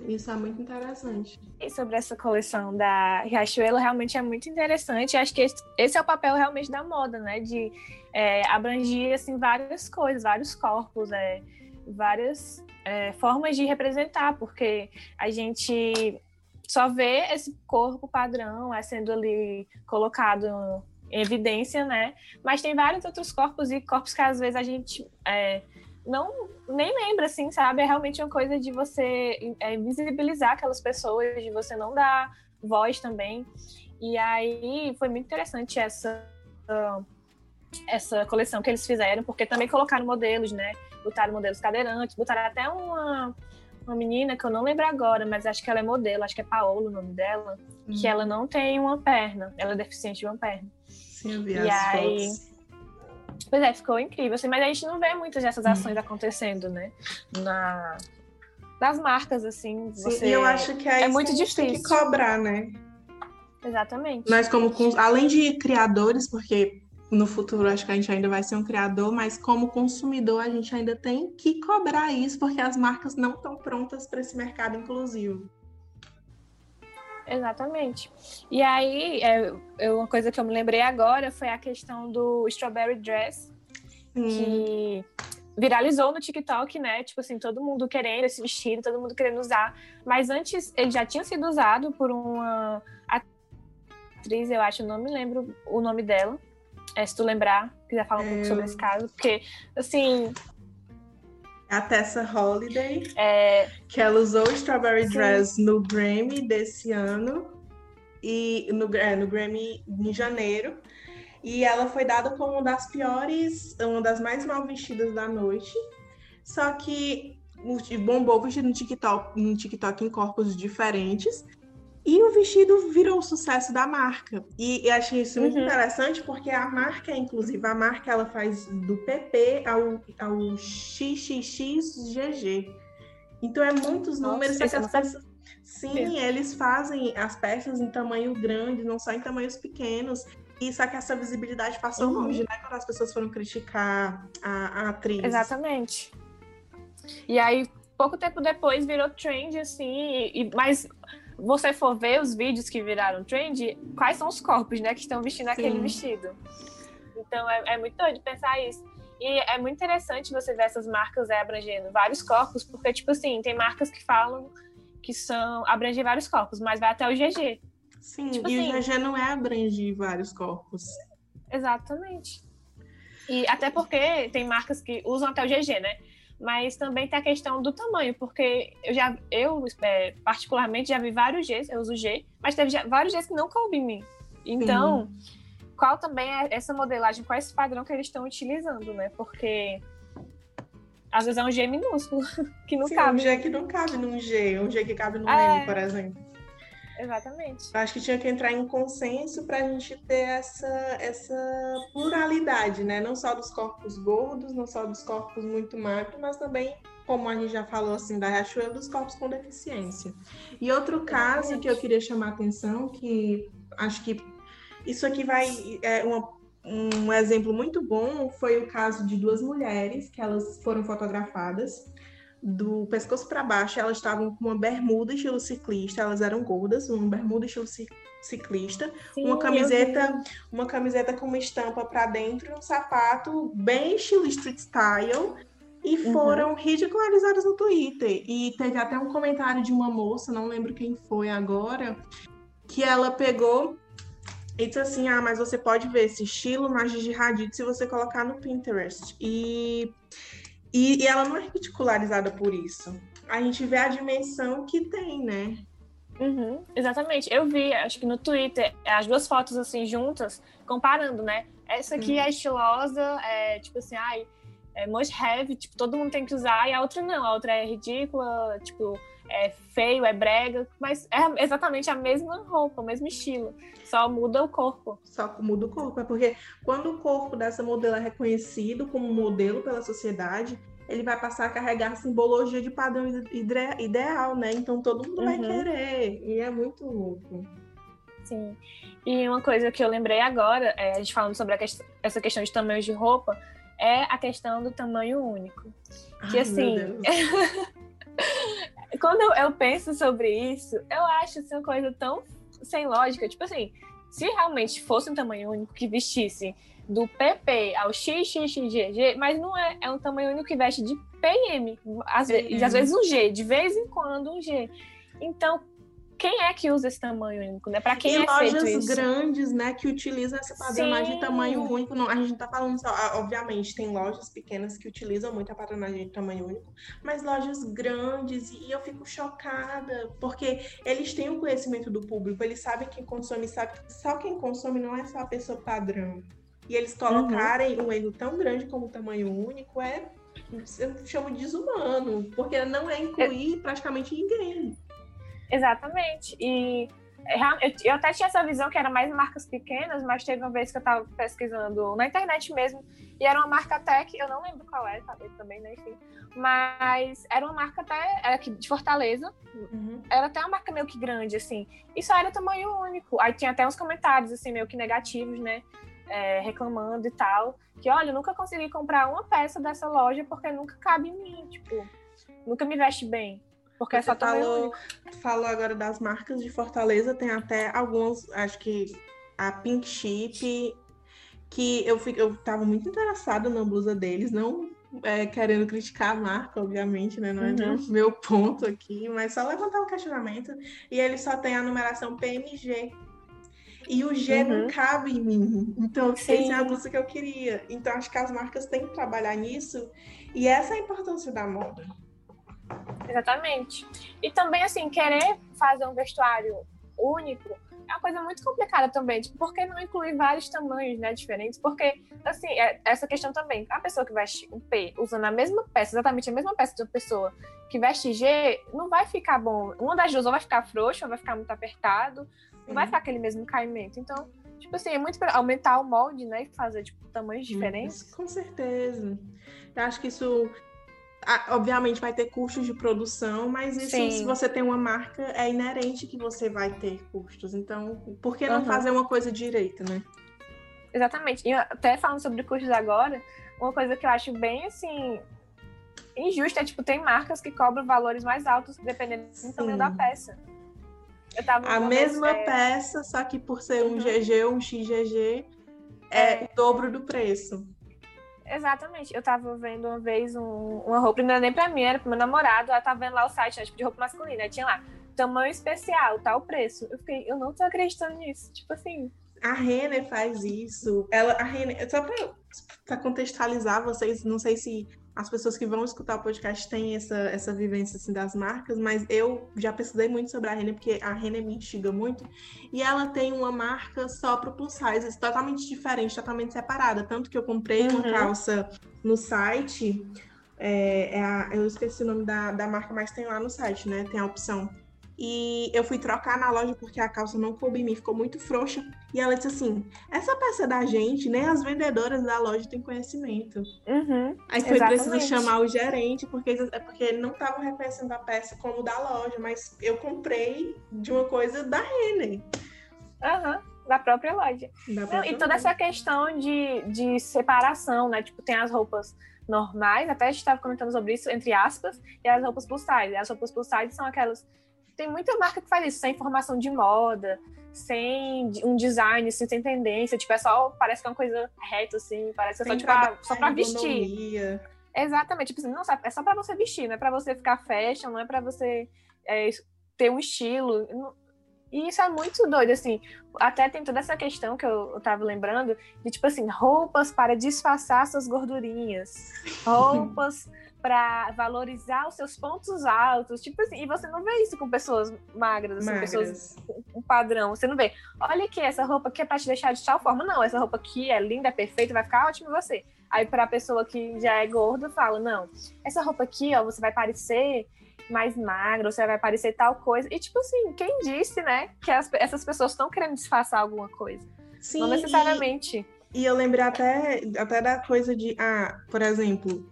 Isso é muito interessante. E sobre essa coleção da Riachuelo, realmente é muito interessante. Acho que esse, é o papel realmente da moda, né? De é, abrangir assim, várias coisas, vários corpos, é, várias é, formas de representar, porque a gente só vê esse corpo padrão é, sendo ali colocado em evidência, né? Mas tem vários outros corpos e corpos que às vezes a gente é, não nem lembra, assim, sabe? É realmente uma coisa de você é, visibilizar aquelas pessoas, de você não dar voz também. E aí foi muito interessante essa essa coleção que eles fizeram, porque também colocaram modelos, né? Botaram modelos cadeirantes, botaram até uma, uma menina que eu não lembro agora, mas acho que ela é modelo, acho que é Paola o nome dela, hum. que ela não tem uma perna, ela é deficiente de uma perna. Sim, eu vi e as aí, fotos. Pois é, ficou incrível, assim, mas a gente não vê muitas dessas ações acontecendo, né? Na, das marcas, assim. Você... Sim, eu acho que é muito difícil. Tem que cobrar, né? Exatamente. Nós, como além de criadores, porque no futuro acho que a gente ainda vai ser um criador, mas como consumidor a gente ainda tem que cobrar isso, porque as marcas não estão prontas para esse mercado inclusivo. Exatamente. E aí, é, uma coisa que eu me lembrei agora foi a questão do Strawberry Dress, hum. que viralizou no TikTok, né? Tipo assim, todo mundo querendo esse vestido, todo mundo querendo usar. Mas antes, ele já tinha sido usado por uma atriz, eu acho, não me lembro o nome dela. É, se tu lembrar, quiser falar um pouco sobre esse caso, porque, assim, a Tessa Holiday, é... que ela usou o Strawberry Sim. Dress no Grammy desse ano, e no, é, no Grammy em janeiro. E ela foi dada como uma das piores, uma das mais mal vestidas da noite. Só que bombou vestido no TikTok, no TikTok em corpos diferentes. E o vestido virou o sucesso da marca. E eu achei isso muito uhum. interessante porque a marca, inclusive, a marca ela faz do PP ao, ao XXXGG. Então é muitos números. Nossa, as peças... Sim, eles fazem as peças em tamanho grande, não só em tamanhos pequenos. E só que essa visibilidade passou uhum. longe, né? Quando as pessoas foram criticar a, a atriz. Exatamente. E aí, pouco tempo depois, virou trend, assim, e, mas você for ver os vídeos que viraram trend, quais são os corpos, né, que estão vestindo Sim. aquele vestido. Então é, é, muito doido pensar isso. E é muito interessante você ver essas marcas é, abrangendo vários corpos, porque, tipo assim, tem marcas que falam que são abranger vários corpos, mas vai até o GG. Sim, tipo e assim, o GG não é abranger vários corpos. Exatamente. E até porque tem marcas que usam até o GG, né? Mas também tem a questão do tamanho, porque eu já, eu é, particularmente já vi vários Gs, eu uso G, mas teve já, vários Gs que não coube em mim. Então, Sim. qual também é essa modelagem, qual é esse padrão que eles estão utilizando, né? Porque às vezes é um G minúsculo, *laughs* que não Sim, cabe. um G que não cabe num G, um G que cabe num é... M, por exemplo. Exatamente. Acho que tinha que entrar em consenso para a gente ter essa, essa pluralidade, né? Não só dos corpos gordos, não só dos corpos muito magros, mas também, como a gente já falou assim, da Riachuelo, dos corpos com deficiência. E outro caso Exatamente. que eu queria chamar a atenção, que acho que isso aqui vai. É uma, um exemplo muito bom foi o caso de duas mulheres que elas foram fotografadas do pescoço para baixo, elas estavam com uma bermuda estilo ciclista, elas eram gordas, uma bermuda estilo ciclista, Sim, uma camiseta, uma camiseta com uma estampa para dentro e um sapato bem estilo street style. E uhum. foram uhum. ridicularizadas no Twitter. E teve até um comentário de uma moça, não lembro quem foi agora, que ela pegou e disse assim: Ah, mas você pode ver esse estilo na Gigi Hadid se você colocar no Pinterest. E e, e ela não é ridicularizada por isso. A gente vê a dimensão que tem, né? Uhum, exatamente. Eu vi, acho que no Twitter, as duas fotos assim juntas, comparando, né? Essa aqui uhum. é estilosa, é tipo assim, ai, é must have, tipo, todo mundo tem que usar, e a outra não, a outra é ridícula, tipo, é feio, é brega, mas é exatamente a mesma roupa, o mesmo estilo, só muda o corpo. Só muda o corpo, é porque quando o corpo dessa modelo é reconhecido como modelo pela sociedade, ele vai passar a carregar a simbologia de padrão ideal, né? Então todo mundo uhum. vai querer, e é muito louco. Sim. E uma coisa que eu lembrei agora, é, a gente falando sobre que essa questão de tamanhos de roupa, é a questão do tamanho único. Que Ai, assim. *laughs* quando eu, eu, penso sobre isso, eu acho assim, uma coisa tão sem lógica. Tipo assim, se realmente fosse um tamanho único que vestisse do PP ao XXXGG, mas não é, é um tamanho único que veste de PM, às, vezes, às vezes um G, de vez em quando um G. Então, quem é que usa esse tamanho único, né? Para quem e é lojas grandes, né, que utilizam essa padronagem de tamanho único. Não, a gente não tá falando só, ah, obviamente, tem lojas pequenas que utilizam muito a padronagem de tamanho único, mas lojas grandes e eu fico chocada, porque eles têm o conhecimento do público, eles sabem quem consome, sabe que só quem consome não é só a pessoa padrão. E eles colocarem uhum. um erro tão grande como o tamanho único é eu chamo de desumano, porque não é incluir é... praticamente ninguém. Exatamente. E eu até tinha essa visão que era mais marcas pequenas, mas teve uma vez que eu estava pesquisando na internet mesmo, e era uma marca até que eu não lembro qual é, sabe, também, né, enfim. Mas era uma marca até era aqui de Fortaleza. Uhum. Era até uma marca meio que grande, assim. E só era tamanho único. Aí tinha até uns comentários, assim, meio que negativos, né? É, reclamando e tal. Que, olha, eu nunca consegui comprar uma peça dessa loja porque nunca cabe em mim, tipo, nunca me veste bem. Porque Você falou, falou agora das marcas de Fortaleza, tem até alguns, acho que a Pink Chip, que eu, fico, eu tava muito interessada na blusa deles, não é, querendo criticar a marca, obviamente, né? Não é uhum. meu ponto aqui, mas só levantar um questionamento. E ele só tem a numeração PMG. E o G uhum. não cabe em mim. Então, essa é a blusa que eu queria. Então, acho que as marcas têm que trabalhar nisso. E essa é a importância da moda. Exatamente. E também, assim, querer fazer um vestuário único é uma coisa muito complicada também. Tipo, por que não incluir vários tamanhos, né, diferentes? Porque, assim, é essa questão também. A pessoa que veste um P usando a mesma peça, exatamente a mesma peça de uma pessoa que veste G, não vai ficar bom. Uma das duas ou vai ficar frouxo, ou vai ficar muito apertado, não vai ficar aquele mesmo caimento. Então, tipo assim, é muito para aumentar o molde, né, e fazer, tipo, tamanhos diferentes. Com certeza. Eu acho que isso obviamente vai ter custos de produção, mas isso, Sim. se você tem uma marca, é inerente que você vai ter custos. Então, por que não uhum. fazer uma coisa direito, né? Exatamente. E até falando sobre custos agora, uma coisa que eu acho bem assim injusta é tipo, tem marcas que cobram valores mais altos dependendo do tamanho da peça. a mesma é... peça, só que por ser um uhum. GG ou um XGG, é, é o dobro do preço. Exatamente. Eu tava vendo uma vez um, uma roupa, não era nem pra mim, era pro meu namorado. Ela tava vendo lá o site, né, tipo, de roupa masculina. Aí tinha lá, tamanho especial, tal preço. Eu fiquei, eu não tô acreditando nisso. Tipo assim. A Renner faz isso. Ela, a Renner, só pra, pra contextualizar vocês, não sei se as pessoas que vão escutar o podcast têm essa, essa vivência assim, das marcas, mas eu já pesquisei muito sobre a Renner, porque a Renner me instiga muito, e ela tem uma marca só para o plus size, totalmente diferente, totalmente separada, tanto que eu comprei uhum. uma calça no site, é, é a, eu esqueci o nome da, da marca, mas tem lá no site, né, tem a opção E eu fui trocar na loja porque a calça não coube em mim, ficou muito frouxa. E ela disse assim: essa peça da gente, nem as vendedoras da loja têm conhecimento. Uhum, Aí foi preciso chamar o gerente, porque, é porque ele não estava reconhecendo a peça como da loja, mas eu comprei de uma coisa da Renner. Aham. Uhum da própria loja. Da própria Não, e toda loja. essa questão de, de separação, né? Tipo, tem as roupas normais, até a gente estava comentando sobre isso, entre aspas, e as roupas plus size. E as roupas plus size são aquelas tem muita marca que faz isso, sem informação de moda, sem um design, assim, sem tendência. Tipo, é só, parece que é uma coisa reta, assim, parece que é só, tipo, ah, só pra vestir. Exatamente, tipo assim, não, é só pra você vestir, não é pra você ficar fashion, não é pra você é, ter um estilo. E isso é muito doido, assim. Até tem toda essa questão que eu, eu tava lembrando, de tipo assim, roupas para disfarçar suas gordurinhas. *laughs* Roupas para valorizar os seus pontos altos, tipo assim, e você não vê isso com pessoas magras, assim, magras. pessoas com um padrão, você não vê. Olha aqui, essa roupa aqui é para te deixar de tal forma, não, essa roupa aqui é linda, é perfeita, vai ficar ótimo em você. Aí para a pessoa que já é gorda, fala, não, essa roupa aqui, ó, você vai parecer mais magra, você vai parecer tal coisa. E tipo assim, quem disse, né, que as, essas pessoas estão querendo disfarçar alguma coisa? Sim, não necessariamente. E, e eu lembrei até, até da coisa de, ah, por exemplo,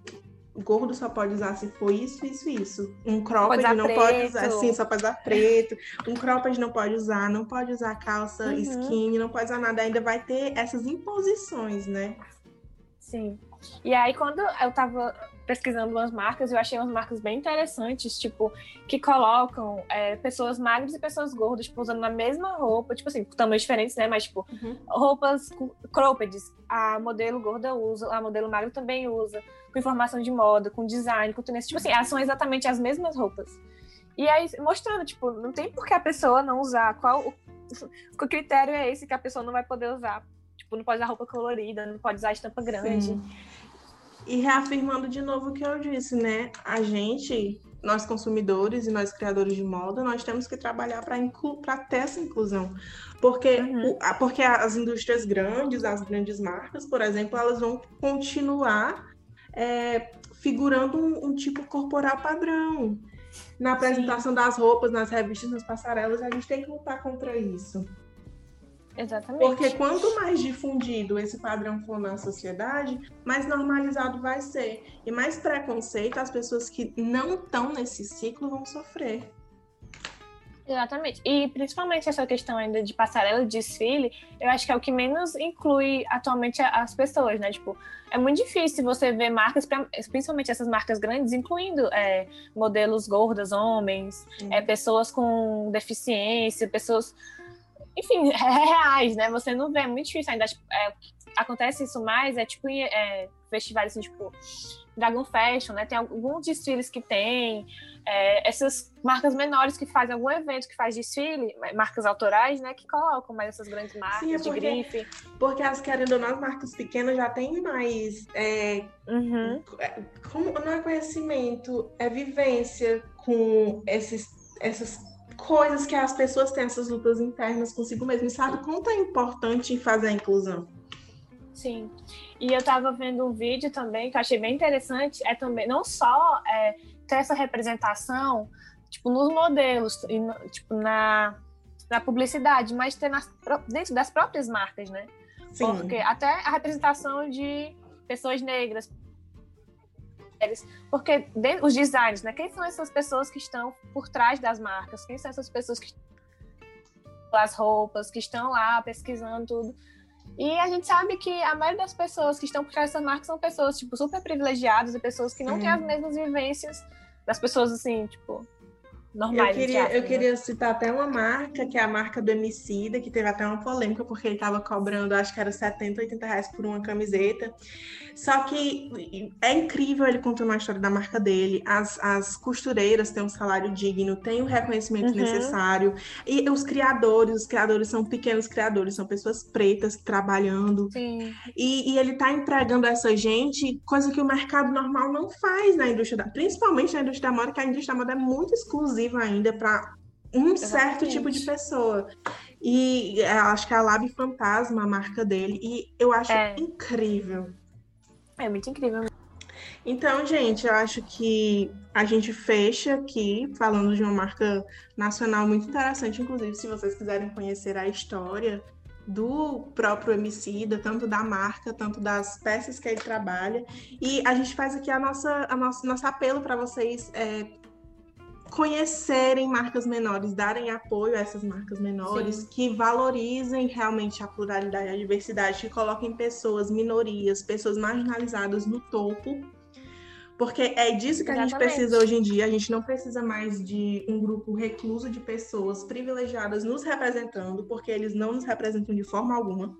gordo só pode usar se for isso, isso, isso. Um cropped não preto. pode usar, sim, só pode usar preto. Um cropped não pode usar, não pode usar calça uhum. skinny, não pode usar nada. Ainda vai ter essas imposições, né? Sim. E aí, quando eu tava pesquisando umas marcas, eu achei umas marcas bem interessantes, tipo, que colocam é, pessoas magras e pessoas gordas, tipo, usando a mesma roupa, tipo assim, tamanhos diferentes, né? Mas, tipo, uhum. roupas croppeds. A modelo gorda usa, a modelo magra também usa com informação de moda, com design, com tendência. Tipo assim, elas são exatamente as mesmas roupas. E aí, mostrando, tipo, não tem por que a pessoa não usar. Qual o, *laughs* o critério é esse que a pessoa não vai poder usar? Tipo, não pode usar roupa colorida, não pode usar estampa grande. Sim. E reafirmando de novo o que eu disse, né? A gente, nós consumidores e nós criadores de moda, nós temos que trabalhar para ter essa inclusão. Porque, uhum. o, porque as indústrias grandes, as grandes marcas, por exemplo, elas vão continuar é, figurando um, um, tipo corporal padrão. Na apresentação Sim. das roupas, nas revistas, nas passarelas, a gente tem que lutar contra isso. Exatamente. Porque quanto mais difundido esse padrão for na sociedade, mais normalizado vai ser. E mais preconceito as pessoas que não estão nesse ciclo vão sofrer. Exatamente. E principalmente essa questão ainda de passarela de desfile, eu acho que é o que menos inclui atualmente as pessoas, né? Tipo, é muito difícil você ver marcas, principalmente essas marcas grandes, incluindo é, modelos gordas, homens, é, pessoas com deficiência, pessoas, enfim, *laughs* reais, né? Você não vê, é muito difícil ainda. É, acontece isso mais, é tipo é, festivais assim, tipo Dragon Fashion, né? Tem alguns desfiles que tem, é, essas marcas menores que fazem algum evento que faz desfile, marcas autorais, né? Que colocam mais essas grandes marcas Sim, é porque, de grife. Porque as querendo ou não, as marcas pequenas já têm mais. É, uhum. É, como, não é conhecimento, é vivência com esses, essas coisas que as pessoas têm, essas lutas internas consigo mesmo. E sabe quanto é importante fazer a inclusão? Sim. E eu estava vendo um vídeo também que eu achei bem interessante, é também não só é, ter essa representação, tipo, nos modelos, e, tipo, na, na publicidade, mas ter nas, dentro das próprias marcas, né? Sim. Porque até a representação de pessoas negras, porque os designs, né? Quem são essas pessoas que estão por trás das marcas? Quem são essas pessoas que as roupas, que estão lá pesquisando tudo? E a gente sabe que a maioria das pessoas que estão por trás dessas marcas são pessoas, tipo, super privilegiadas e pessoas que não têm as mesmas vivências das pessoas, assim, tipo, normais. Eu queria, eu queria citar até uma marca, que é a marca do Emicida, que teve até uma polêmica, porque ele estava cobrando, acho que era 70, 80 reais por uma camiseta. Só que é incrível ele contando a história da marca dele. As, as costureiras têm um salário digno, têm o reconhecimento uhum. necessário. E os criadores, os criadores são pequenos criadores, são pessoas pretas trabalhando. Sim. E, e ele está entregando a essa gente coisa que o mercado normal não faz na indústria da, principalmente na indústria da moda, que a indústria da moda é muito exclusiva ainda para um Exatamente. certo tipo de pessoa. E é, acho que é a Lab Fantasma, a marca dele, e eu acho é. incrível. É muito incrível. Então, gente, eu acho que a gente fecha aqui falando de uma marca nacional muito interessante, inclusive se vocês quiserem conhecer a história do próprio Emicida, tanto da marca, tanto das peças que ele trabalha. E a gente faz aqui a nossa, a nossa nosso apelo para vocês é, conhecerem marcas menores, darem apoio a essas marcas menores, Sim. que valorizem realmente a pluralidade e a diversidade, que coloquem pessoas, minorias, pessoas marginalizadas no topo porque é disso que Exatamente. a gente precisa hoje em dia. A gente não precisa mais de um grupo recluso de pessoas privilegiadas nos representando, porque eles não nos representam de forma alguma.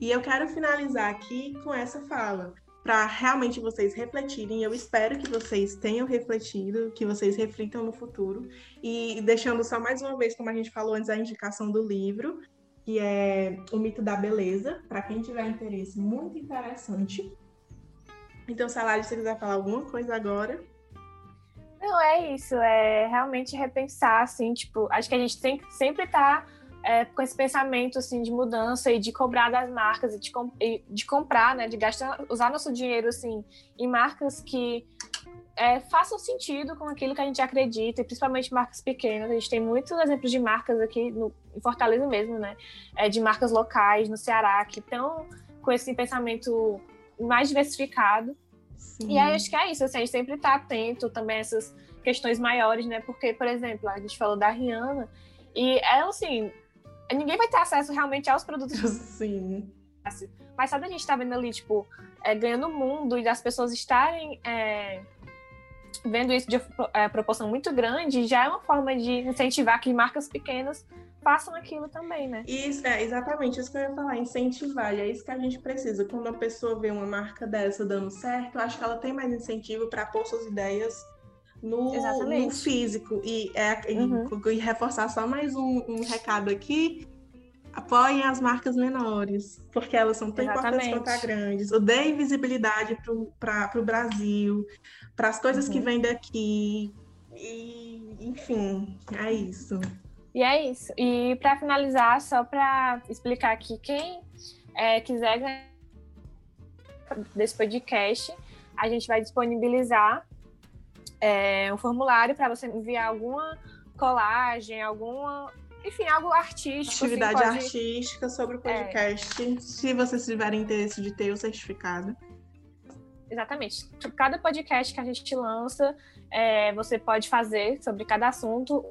E eu quero finalizar aqui com essa fala, para realmente vocês refletirem. Eu espero que vocês tenham refletido, que vocês reflitam no futuro. E deixando só mais uma vez, como a gente falou antes, a indicação do livro, que é O Mito da Beleza, para quem tiver interesse, muito interessante. Então, Salário, se você quiser falar alguma coisa agora. Não, é isso. É realmente repensar, assim, tipo, acho que a gente tem que sempre estar tá, é, com esse pensamento, assim, de mudança e de cobrar das marcas e de, e de comprar, né, de gastar, usar nosso dinheiro, assim, em marcas que é, façam sentido com aquilo que a gente acredita, e principalmente marcas pequenas. A gente tem muitos exemplos de marcas aqui no, em Fortaleza mesmo, né? É, de marcas locais no Ceará que estão com esse pensamento mais diversificado. Sim. E aí acho que é isso, assim, a gente sempre está atento também a essas questões maiores, né? Porque, por exemplo, a gente falou da Rihanna, e ela, assim, ninguém vai ter acesso realmente aos produtos. *laughs* Sim. Mas sabe a gente tá vendo ali, tipo, é, ganhando o mundo e das pessoas estarem é, vendo isso de é, proporção muito grande, já é uma forma de incentivar que marcas pequenas façam aquilo também, né? Isso, é exatamente isso que eu ia falar, incentivar. E é isso que a gente precisa. Quando a pessoa vê uma marca dessa dando certo, acho que ela tem mais incentivo para pôr suas ideias no, no físico. E, é, uhum. e, e, reforçar só mais um, um, recado aqui. Apoiem as marcas menores, porque elas são tão Exatamente. importantes quanto as grandes. Deem visibilidade para o Brasil, para as coisas uhum. que vêm daqui. E, enfim, é isso. E é isso. E para finalizar, só para explicar aqui, quem é, quiser ganhar desse podcast, a gente vai disponibilizar é, um formulário para você enviar alguma colagem, alguma. Enfim, algo artístico. Assim, Atividade assim, pode... artística sobre o é. podcast, é. se vocês tiverem interesse de ter o certificado. Exatamente. Cada podcast que a gente lança, é, você pode fazer sobre cada assunto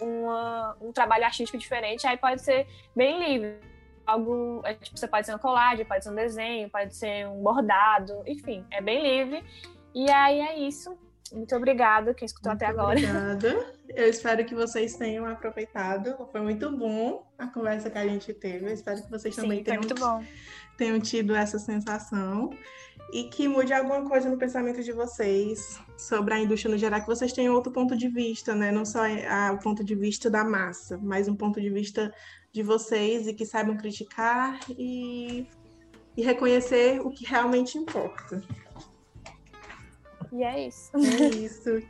uma, um trabalho artístico diferente, aí pode ser bem livre. Algo, é, tipo, você pode ser uma colagem, pode ser um desenho, pode ser um bordado, enfim, é bem livre. E aí é isso. Muito obrigada quem escutou muito até agora. Obrigada. Eu espero que vocês tenham aproveitado. Foi muito bom a conversa que a gente teve. Eu espero que vocês também Sim, tenham, tenham tido essa sensação e que mude alguma coisa no pensamento de vocês sobre a indústria no geral, que vocês tenham outro ponto de vista, né? Não só o ponto de vista da massa, mas um ponto de vista de vocês e que saibam criticar e, e reconhecer o que realmente importa. E é isso. É isso.